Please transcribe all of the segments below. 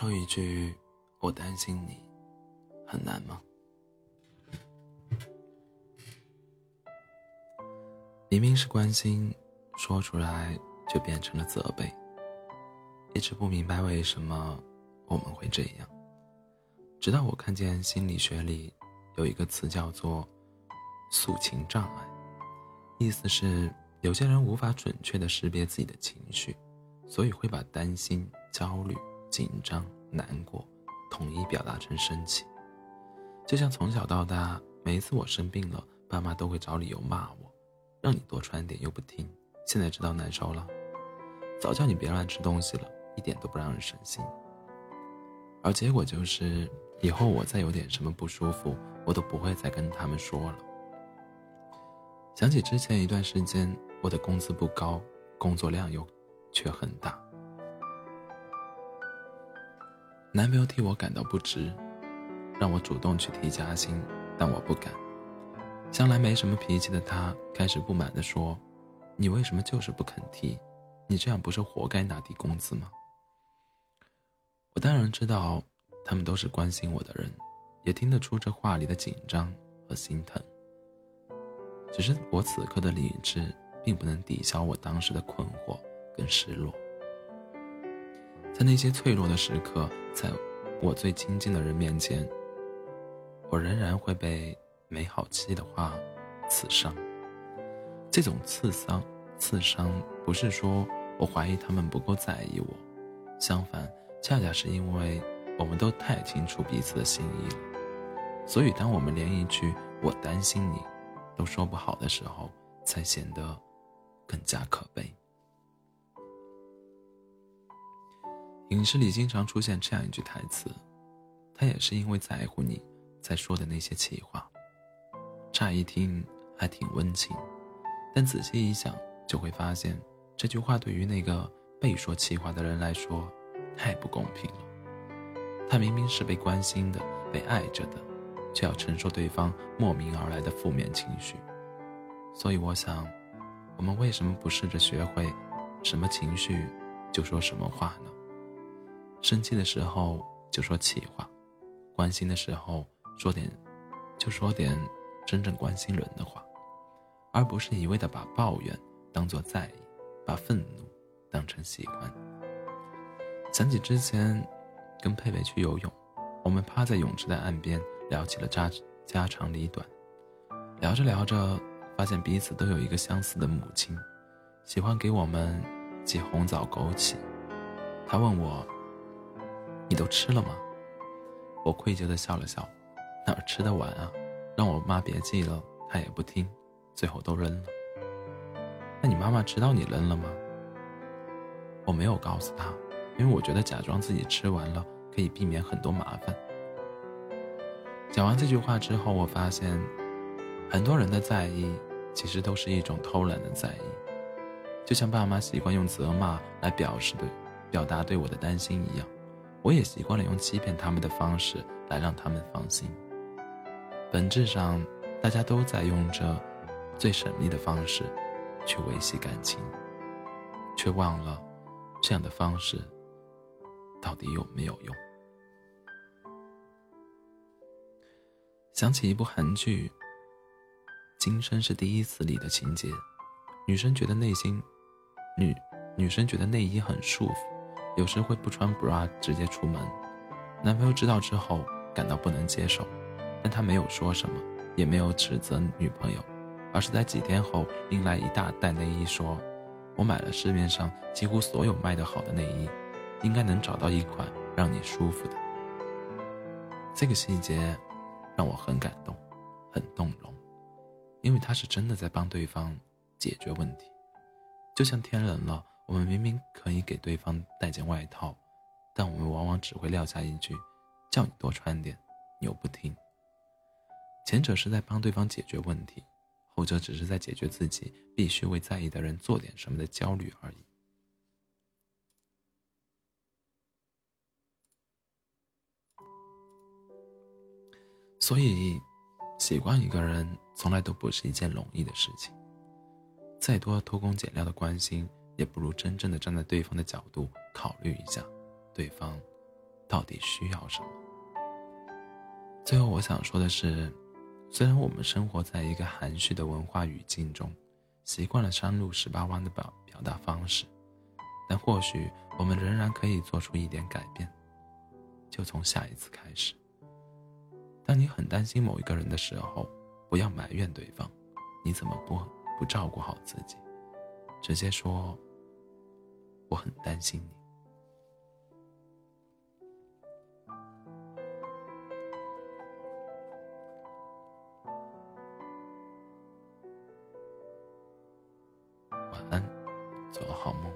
说一句“我担心你”，很难吗？明明是关心，说出来就变成了责备。一直不明白为什么我们会这样，直到我看见心理学里有一个词叫做“诉情障碍”，意思是有些人无法准确的识别自己的情绪，所以会把担心、焦虑。紧张、难过，统一表达成生气。就像从小到大，每一次我生病了，爸妈都会找理由骂我，让你多穿点又不听，现在知道难受了。早叫你别乱吃东西了，一点都不让人省心。而结果就是，以后我再有点什么不舒服，我都不会再跟他们说了。想起之前一段时间，我的工资不高，工作量又却很大。男朋友替我感到不值，让我主动去提加薪，但我不敢。向来没什么脾气的他开始不满地说：“你为什么就是不肯提？你这样不是活该拿低工资吗？”我当然知道，他们都是关心我的人，也听得出这话里的紧张和心疼。只是我此刻的理智并不能抵消我当时的困惑跟失落。在那些脆弱的时刻，在我最亲近的人面前，我仍然会被没好气的话刺伤。这种刺伤，刺伤不是说我怀疑他们不够在意我，相反，恰恰是因为我们都太清楚彼此的心意了。所以，当我们连一句“我担心你”都说不好的时候，才显得更加可悲。影视里经常出现这样一句台词：“他也是因为在乎你，才说的那些气话。”乍一听还挺温情，但仔细一想，就会发现这句话对于那个被说气话的人来说，太不公平了。他明明是被关心的、被爱着的，却要承受对方莫名而来的负面情绪。所以，我想，我们为什么不试着学会，什么情绪就说什么话呢？生气的时候就说气话，关心的时候说点，就说点真正关心人的话，而不是一味的把抱怨当做在意，把愤怒当成喜欢。想起之前跟佩佩去游泳，我们趴在泳池的岸边聊起了家家长里短，聊着聊着发现彼此都有一个相似的母亲，喜欢给我们寄红枣枸杞。他问我。你都吃了吗？我愧疚的笑了笑，哪吃得完啊？让我妈别寄了，她也不听，最后都扔了。那你妈妈知道你扔了吗？我没有告诉她，因为我觉得假装自己吃完了可以避免很多麻烦。讲完这句话之后，我发现，很多人的在意其实都是一种偷懒的在意，就像爸妈习惯用责骂来表示对表达对我的担心一样。我也习惯了用欺骗他们的方式来让他们放心。本质上，大家都在用着最神秘的方式去维系感情，却忘了这样的方式到底有没有用。想起一部韩剧《今生是第一次》里的情节，女生觉得内心女女生觉得内衣很束缚。有时会不穿 bra 直接出门，男朋友知道之后感到不能接受，但他没有说什么，也没有指责女朋友，而是在几天后拎来一大袋内衣，说：“我买了市面上几乎所有卖得好的内衣，应该能找到一款让你舒服的。”这个细节让我很感动，很动容，因为他是真的在帮对方解决问题，就像天冷了。我们明明可以给对方带件外套，但我们往往只会撂下一句：“叫你多穿点。”你又不听。前者是在帮对方解决问题，后者只是在解决自己必须为在意的人做点什么的焦虑而已。所以，习惯一个人从来都不是一件容易的事情。再多偷工减料的关心。也不如真正的站在对方的角度考虑一下，对方到底需要什么。最后，我想说的是，虽然我们生活在一个含蓄的文化语境中，习惯了山路十八弯的表表达方式，但或许我们仍然可以做出一点改变。就从下一次开始。当你很担心某一个人的时候，不要埋怨对方，你怎么不不照顾好自己？直接说，我很担心你。晚安，做个好梦。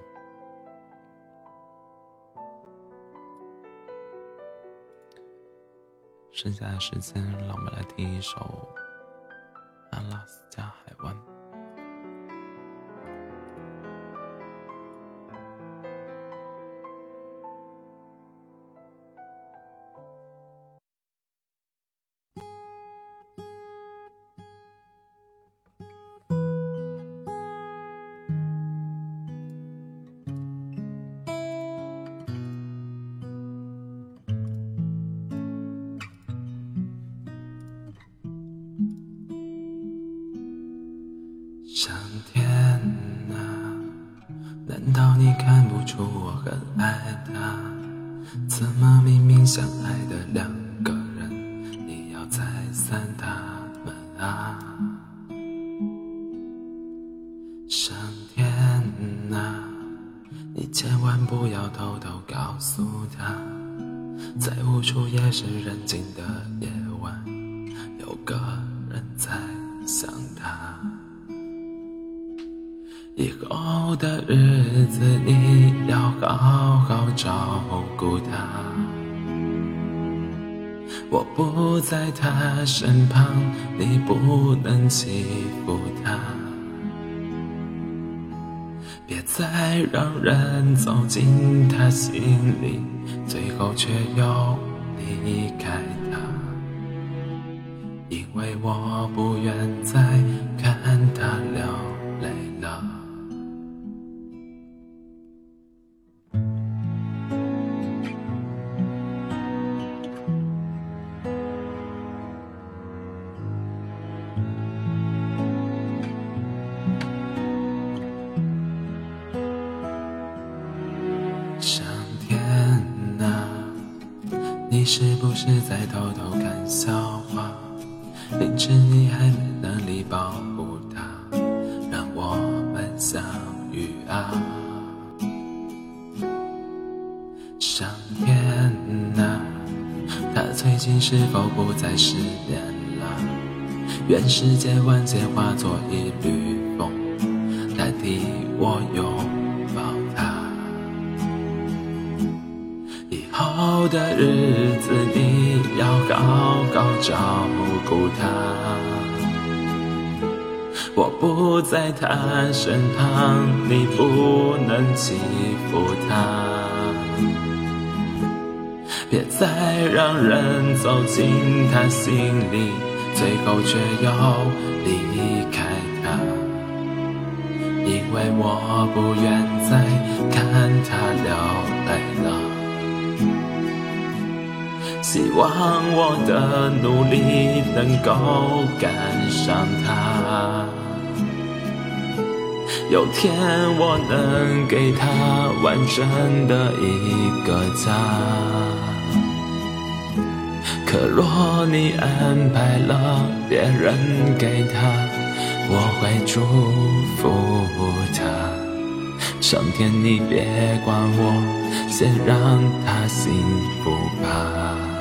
剩下的时间，让我们来听一首《阿拉斯加海湾》。上天啊，难道你看不出我很爱他？怎么明明相爱的两个人，你要拆散他们啊？上天啊，你千万不要偷偷告诉他，在无处也是人静的夜以后的日子，你要好好照顾她。我不在她身旁，你不能欺负她。别再让人走进他心里，最后却又离开他。因为我不愿再看他流你是不是在偷偷看笑话？明知你还没能力保护他，让我们相遇啊！上天啊，他最近是否不再失恋了？愿世间万千化作一缕风，代替我拥。的日子，你要好好照顾他。我不在他身旁，你不能欺负他。别再让人走进他心里，最后却又离开他。因为我不愿再看他流泪了。希望我的努力能够赶上他，有天我能给他完整的一个家。可若你安排了别人给他，我会祝福他。上天，你别管我，先让他幸福吧。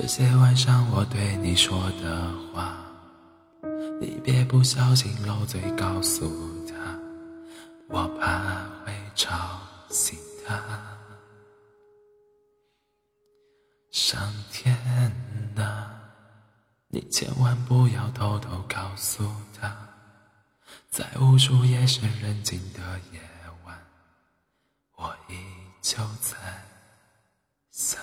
这些晚上我对你说的话，你别不小心漏嘴告诉他，我怕会吵醒他。上天啊，你千万不要偷偷告诉他，在无数夜深人静的夜晚，我依旧在想。